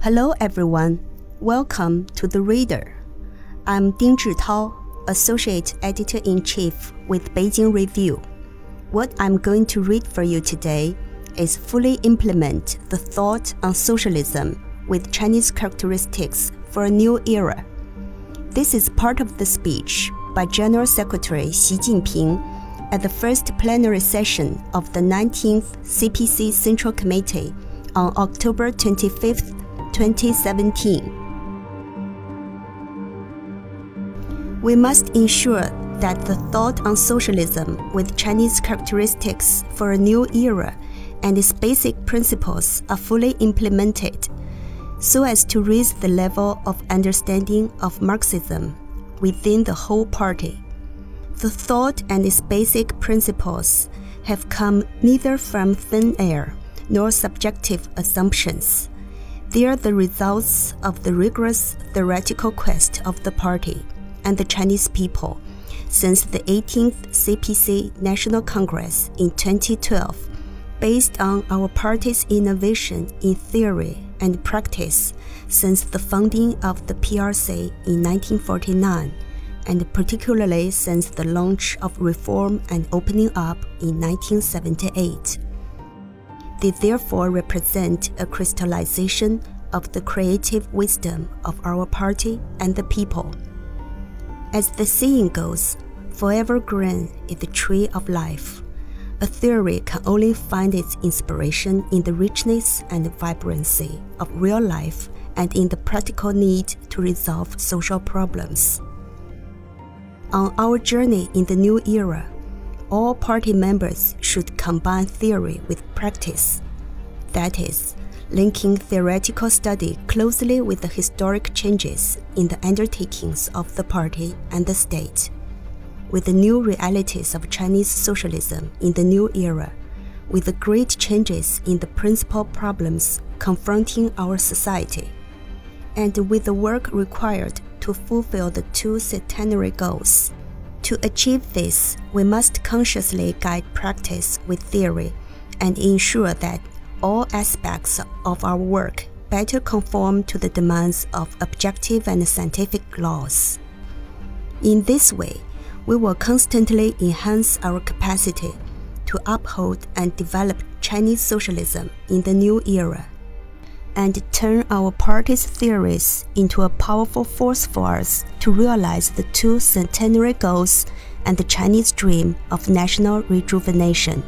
Hello, everyone. Welcome to The Reader. I'm Ding Zhitao, Associate Editor in Chief with Beijing Review. What I'm going to read for you today is Fully Implement the Thought on Socialism with Chinese Characteristics for a New Era. This is part of the speech by General Secretary Xi Jinping at the first plenary session of the 19th CPC Central Committee on October 25, 2017. We must ensure that the thought on socialism with Chinese characteristics for a new era and its basic principles are fully implemented so as to raise the level of understanding of Marxism within the whole party. The thought and its basic principles have come neither from thin air nor subjective assumptions. They are the results of the rigorous theoretical quest of the party and the Chinese people since the 18th CPC National Congress in 2012, based on our party's innovation in theory and practice since the founding of the PRC in 1949, and particularly since the launch of reform and opening up in 1978. They therefore represent a crystallization of the creative wisdom of our party and the people. As the saying goes, forever green is the tree of life. A theory can only find its inspiration in the richness and vibrancy of real life and in the practical need to resolve social problems. On our journey in the new era, all party members should combine theory with practice. That is, linking theoretical study closely with the historic changes in the undertakings of the party and the state. With the new realities of Chinese socialism in the new era, with the great changes in the principal problems confronting our society, and with the work required to fulfill the two centenary goals to achieve this, we must consciously guide practice with theory and ensure that all aspects of our work better conform to the demands of objective and scientific laws. In this way, we will constantly enhance our capacity to uphold and develop Chinese socialism in the new era and turn our party's theories into a powerful force for us to realize the two centenary goals and the Chinese dream of national rejuvenation.